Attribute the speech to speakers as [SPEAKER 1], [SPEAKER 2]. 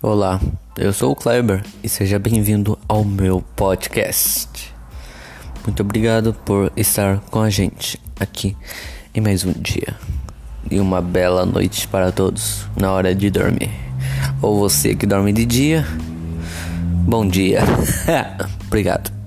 [SPEAKER 1] Olá, eu sou o Kleber e seja bem-vindo ao meu podcast. Muito obrigado por estar com a gente aqui em mais um dia. E uma bela noite para todos na hora de dormir. Ou você que dorme de dia, bom dia. obrigado.